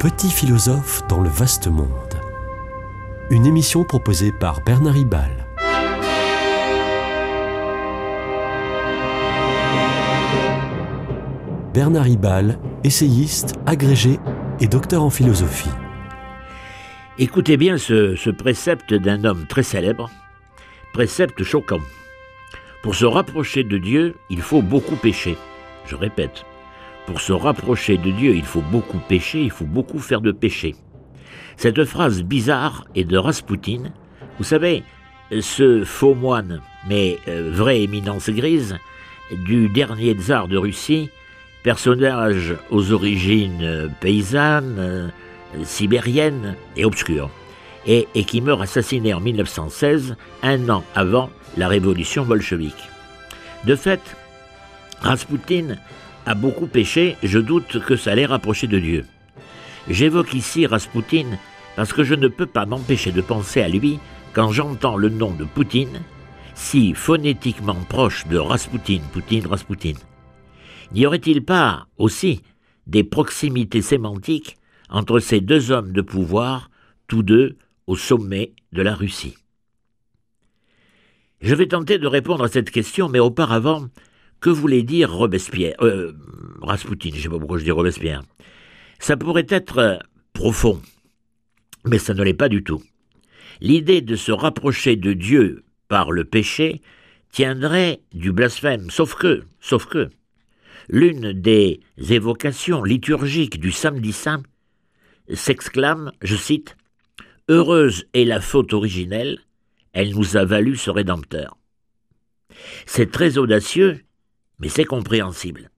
petit philosophe dans le vaste monde. Une émission proposée par Bernard Ribal. Bernard Ribal, essayiste, agrégé et docteur en philosophie. Écoutez bien ce, ce précepte d'un homme très célèbre, précepte choquant. Pour se rapprocher de Dieu, il faut beaucoup pécher. Je répète, pour se rapprocher de Dieu, il faut beaucoup pécher, il faut beaucoup faire de péché. Cette phrase bizarre est de Raspoutine. Vous savez, ce faux moine, mais euh, vraie éminence grise, du dernier tsar de Russie, personnage aux origines euh, paysannes, euh, sibériennes et obscures, et, et qui meurt assassiné en 1916, un an avant la révolution bolchevique. De fait, Raspoutine a beaucoup péché, je doute que ça l'ait rapproché de Dieu. J'évoque ici Raspoutine parce que je ne peux pas m'empêcher de penser à lui quand j'entends le nom de Poutine, si phonétiquement proche de Raspoutine, Poutine, Raspoutine. N'y aurait-il pas aussi des proximités sémantiques entre ces deux hommes de pouvoir, tous deux au sommet de la Russie? Je vais tenter de répondre à cette question, mais auparavant, que voulait dire Robespierre euh, Raspoutine, je ne sais pas pourquoi je dis Robespierre. Ça pourrait être euh, profond, mais ça ne l'est pas du tout. L'idée de se rapprocher de Dieu par le péché tiendrait du blasphème, sauf que, sauf que, l'une des évocations liturgiques du samedi saint s'exclame, je cite, Heureuse est la faute originelle, elle nous a valu ce Rédempteur. C'est très audacieux, mais c'est compréhensible.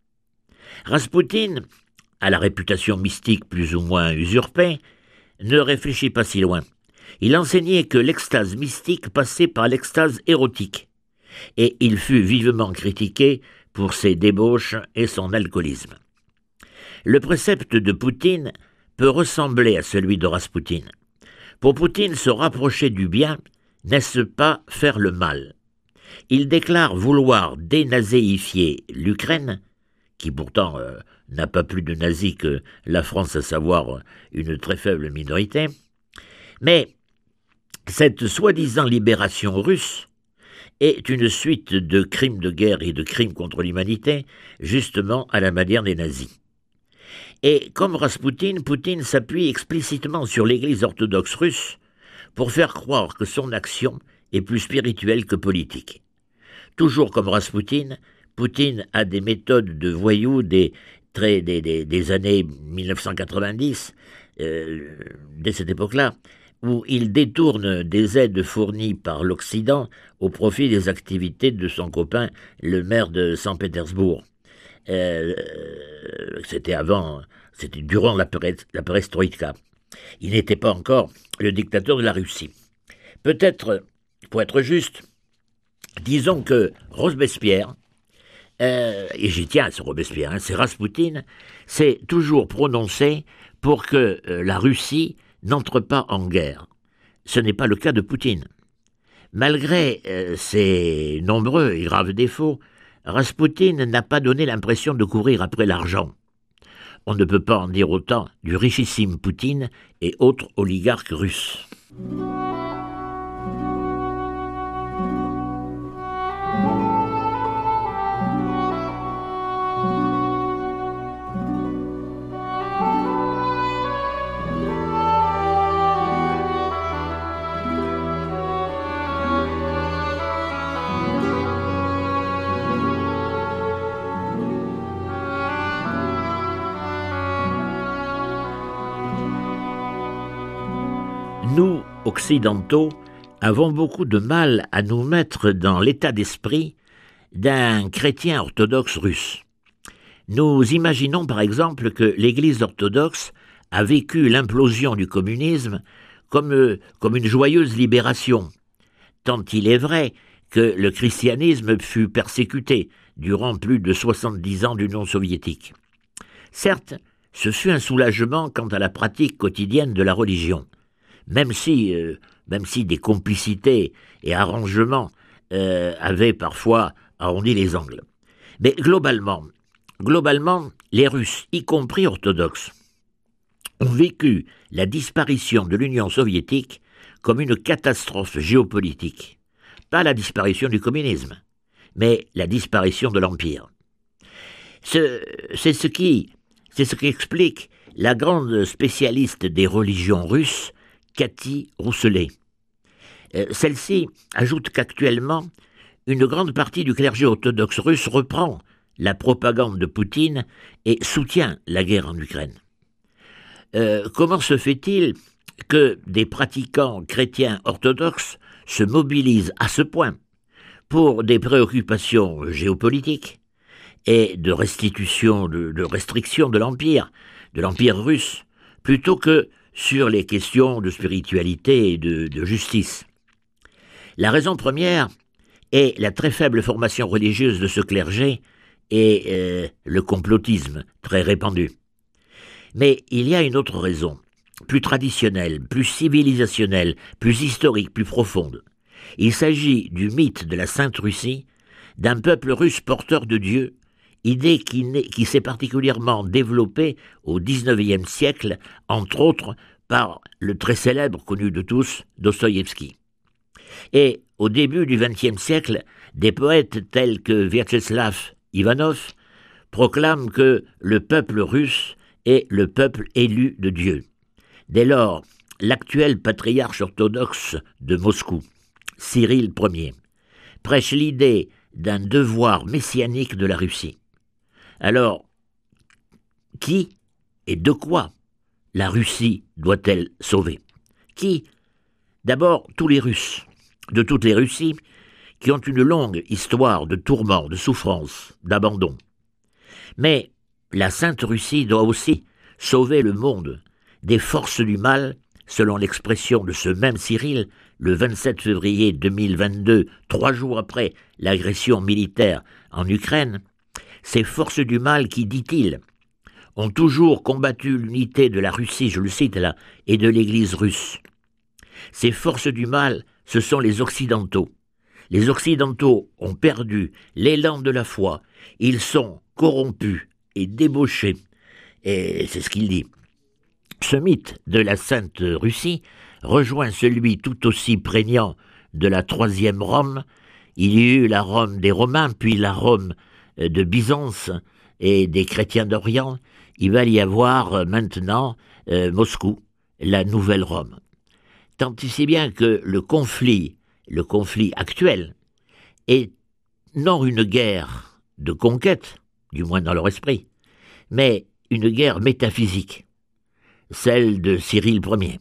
Raspoutine, à la réputation mystique plus ou moins usurpée, ne réfléchit pas si loin. Il enseignait que l'extase mystique passait par l'extase érotique, et il fut vivement critiqué pour ses débauches et son alcoolisme. Le précepte de Poutine peut ressembler à celui de Raspoutine. Pour Poutine, se rapprocher du bien, n'est-ce pas faire le mal? Il déclare vouloir dénazéifier l'Ukraine, qui pourtant euh, n'a pas plus de nazis que la France, à savoir une très faible minorité, mais cette soi-disant libération russe est une suite de crimes de guerre et de crimes contre l'humanité, justement à la manière des nazis. Et comme Raspoutine, Poutine s'appuie explicitement sur l'Église orthodoxe russe pour faire croire que son action est plus spirituelle que politique. Toujours comme Raspoutine, Poutine a des méthodes de voyous des, des, années 1990, euh, dès cette époque-là, où il détourne des aides fournies par l'Occident au profit des activités de son copain, le maire de Saint-Pétersbourg. Euh, c'était avant, c'était durant la, la perestroïka. Il n'était pas encore le dictateur de la Russie. Peut-être, pour être juste, disons que Robespierre euh, et j'y tiens ce Robespierre, hein, c'est Raspoutine, c'est toujours prononcé pour que euh, la Russie n'entre pas en guerre. Ce n'est pas le cas de Poutine. Malgré euh, ses nombreux et graves défauts, Raspoutine n'a pas donné l'impression de courir après l'argent. On ne peut pas en dire autant du richissime Poutine et autres oligarques russes. Occidentaux, avons beaucoup de mal à nous mettre dans l'état d'esprit d'un chrétien orthodoxe russe. Nous imaginons par exemple que l'Église orthodoxe a vécu l'implosion du communisme comme, comme une joyeuse libération, tant il est vrai que le christianisme fut persécuté durant plus de 70 ans d'Union soviétique. Certes, ce fut un soulagement quant à la pratique quotidienne de la religion même si, euh, même si des complicités et arrangements euh, avaient parfois arrondi les angles. Mais globalement, globalement, les Russes, y compris orthodoxes, ont vécu la disparition de l'Union soviétique comme une catastrophe géopolitique. Pas la disparition du communisme, mais la disparition de l'Empire. C'est ce qui, c'est ce qui explique la grande spécialiste des religions russes, Cathy Rousselet. Euh, celle-ci ajoute qu'actuellement, une grande partie du clergé orthodoxe russe reprend la propagande de Poutine et soutient la guerre en Ukraine. Euh, comment se fait-il que des pratiquants chrétiens orthodoxes se mobilisent à ce point pour des préoccupations géopolitiques et de restitution, de, de restriction de l'Empire, de l'Empire russe, plutôt que sur les questions de spiritualité et de, justice. La raison première est la très faible formation religieuse de ce clergé et euh, le complotisme très répandu. Mais il y a une autre raison, plus traditionnelle, plus civilisationnelle, plus historique, plus profonde. Il s'agit du mythe de la Sainte Russie, d'un peuple russe porteur de Dieu, idée qui, s'est particulièrement développée au XIXe siècle, entre autres par le très célèbre, connu de tous, Dostoïevski. Et au début du XXe siècle, des poètes tels que Vyacheslav Ivanov proclament que le peuple russe est le peuple élu de Dieu. Dès lors, l'actuel patriarche orthodoxe de Moscou, Cyril Ier, prêche l'idée d'un devoir messianique de la Russie. Alors, qui et de quoi la Russie doit-elle sauver? Qui? D'abord, tous les Russes, de toutes les Russies, qui ont une longue histoire de tourments, de souffrances, d'abandon. Mais la Sainte Russie doit aussi sauver le monde des forces du mal, selon l'expression de ce même Cyril, le 27 février 2022, trois jours après l'agression militaire en Ukraine, ces forces du mal qui, dit-il, ont toujours combattu l'unité de la Russie, je le cite là, et de l'Église russe. Ces forces du mal, ce sont les Occidentaux. Les Occidentaux ont perdu l'élan de la foi, ils sont corrompus et débauchés. Et c'est ce qu'il dit. Ce mythe de la Sainte Russie rejoint celui tout aussi prégnant de la troisième Rome. Il y eut la Rome des Romains, puis la Rome de Byzance et des chrétiens d'Orient. Il va y avoir euh, maintenant euh, Moscou, la nouvelle Rome. Tant et si bien que le conflit, le conflit actuel, est non une guerre de conquête, du moins dans leur esprit, mais une guerre métaphysique, celle de Cyril Ier.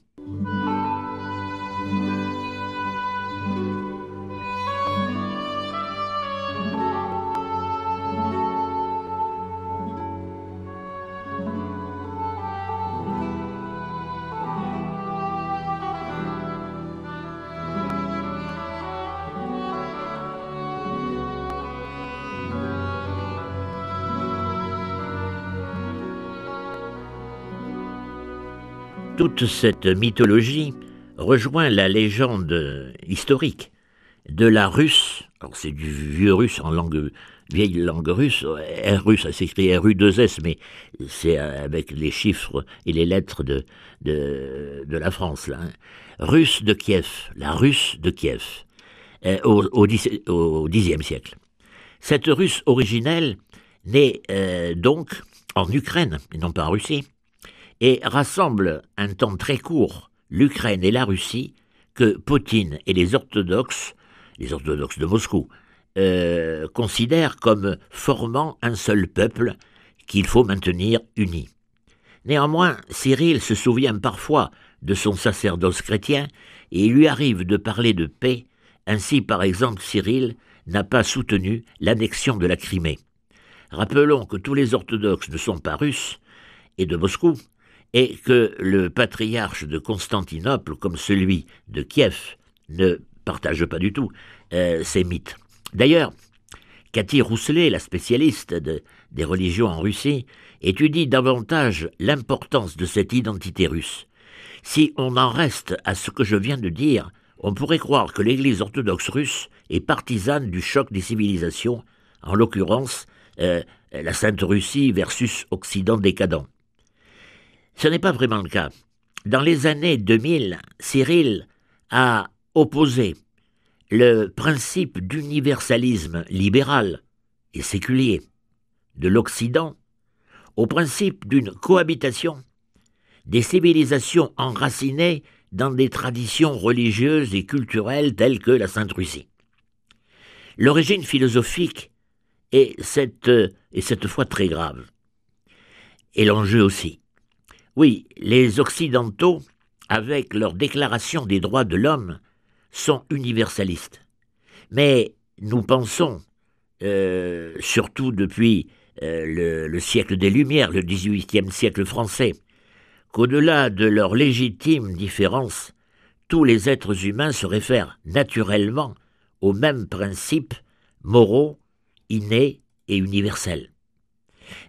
Toute cette mythologie rejoint la légende historique de la russe. Alors c'est du vieux russe en langue vieille langue russe. R russe, ça s'écrit RU2S, mais c'est avec les chiffres et les lettres de, de, la France. Là, hein. Russe de Kiev, la russe de Kiev, euh, au, au, Xe siècle. Cette russe originelle naît euh, donc en Ukraine, et non pas en Russie, et rassemble un temps très court l'Ukraine et la Russie que Poutine et les orthodoxes, les orthodoxes de Moscou, euh, considèrent comme formant un seul peuple qu'il faut maintenir uni. Néanmoins, Cyril se souvient parfois de son sacerdoce chrétien et il lui arrive de parler de paix. Ainsi, par exemple, Cyril n'a pas soutenu l'annexion de la Crimée. Rappelons que tous les orthodoxes ne sont pas russes et de Moscou, et que le patriarche de Constantinople, comme celui de Kiev, ne partage pas du tout euh, ces mythes. D'ailleurs, Cathy Rousselet, la spécialiste des religions en Russie, étudie davantage l'importance de cette identité russe. Si on en reste à ce que je viens de dire, on pourrait croire que l'Église orthodoxe russe est partisane du choc des civilisations, en l'occurrence euh, la Sainte Russie versus Occident décadent. Ce n'est pas vraiment le cas. Dans les années 2000, Cyril a opposé le principe d'universalisme libéral et séculier de l'Occident au principe d'une cohabitation des civilisations enracinées dans des traditions religieuses et culturelles telles que la Sainte Russie. L'origine philosophique est cette, est cette fois très grave. Et l'enjeu aussi. Oui, les Occidentaux, avec leur déclaration des droits de l'homme, sont universalistes. Mais nous pensons, euh, surtout depuis euh, le, le, siècle des Lumières, le XVIIIe siècle français, qu'au-delà de leurs légitimes différences, tous les êtres humains se réfèrent naturellement aux mêmes principes moraux, innés et universels.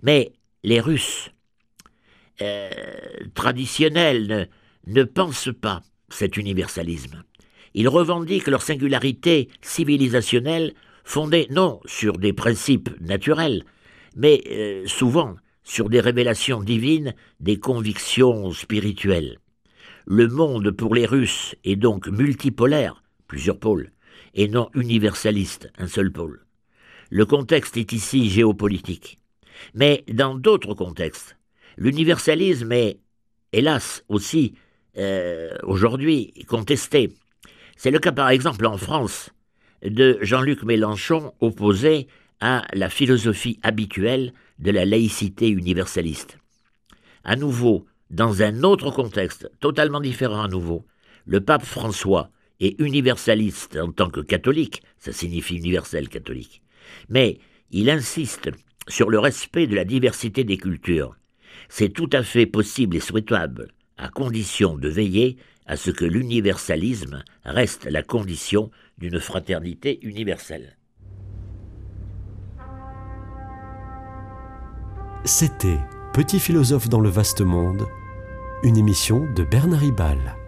Mais les Russes euh, traditionnels ne, pensent pas cet universalisme. Ils revendiquent leur singularité civilisationnelle fondée non sur des principes naturels, mais euh, souvent sur des révélations divines, des convictions spirituelles. Le monde pour les Russes est donc multipolaire, plusieurs pôles, et non universaliste, un seul pôle. Le contexte est ici géopolitique. Mais dans d'autres contextes, l'universalisme est, hélas, aussi euh, aujourd'hui contesté. C'est le cas par exemple en France de Jean-Luc Mélenchon opposé à la philosophie habituelle de la laïcité universaliste. À nouveau, dans un autre contexte, totalement différent à nouveau, le pape François est universaliste en tant que catholique, ça signifie universel catholique, mais il insiste sur le respect de la diversité des cultures. C'est tout à fait possible et souhaitable, à condition de veiller à ce que l'universalisme reste la condition d'une fraternité universelle. C'était Petit philosophe dans le vaste monde, une émission de Bernard Ribal.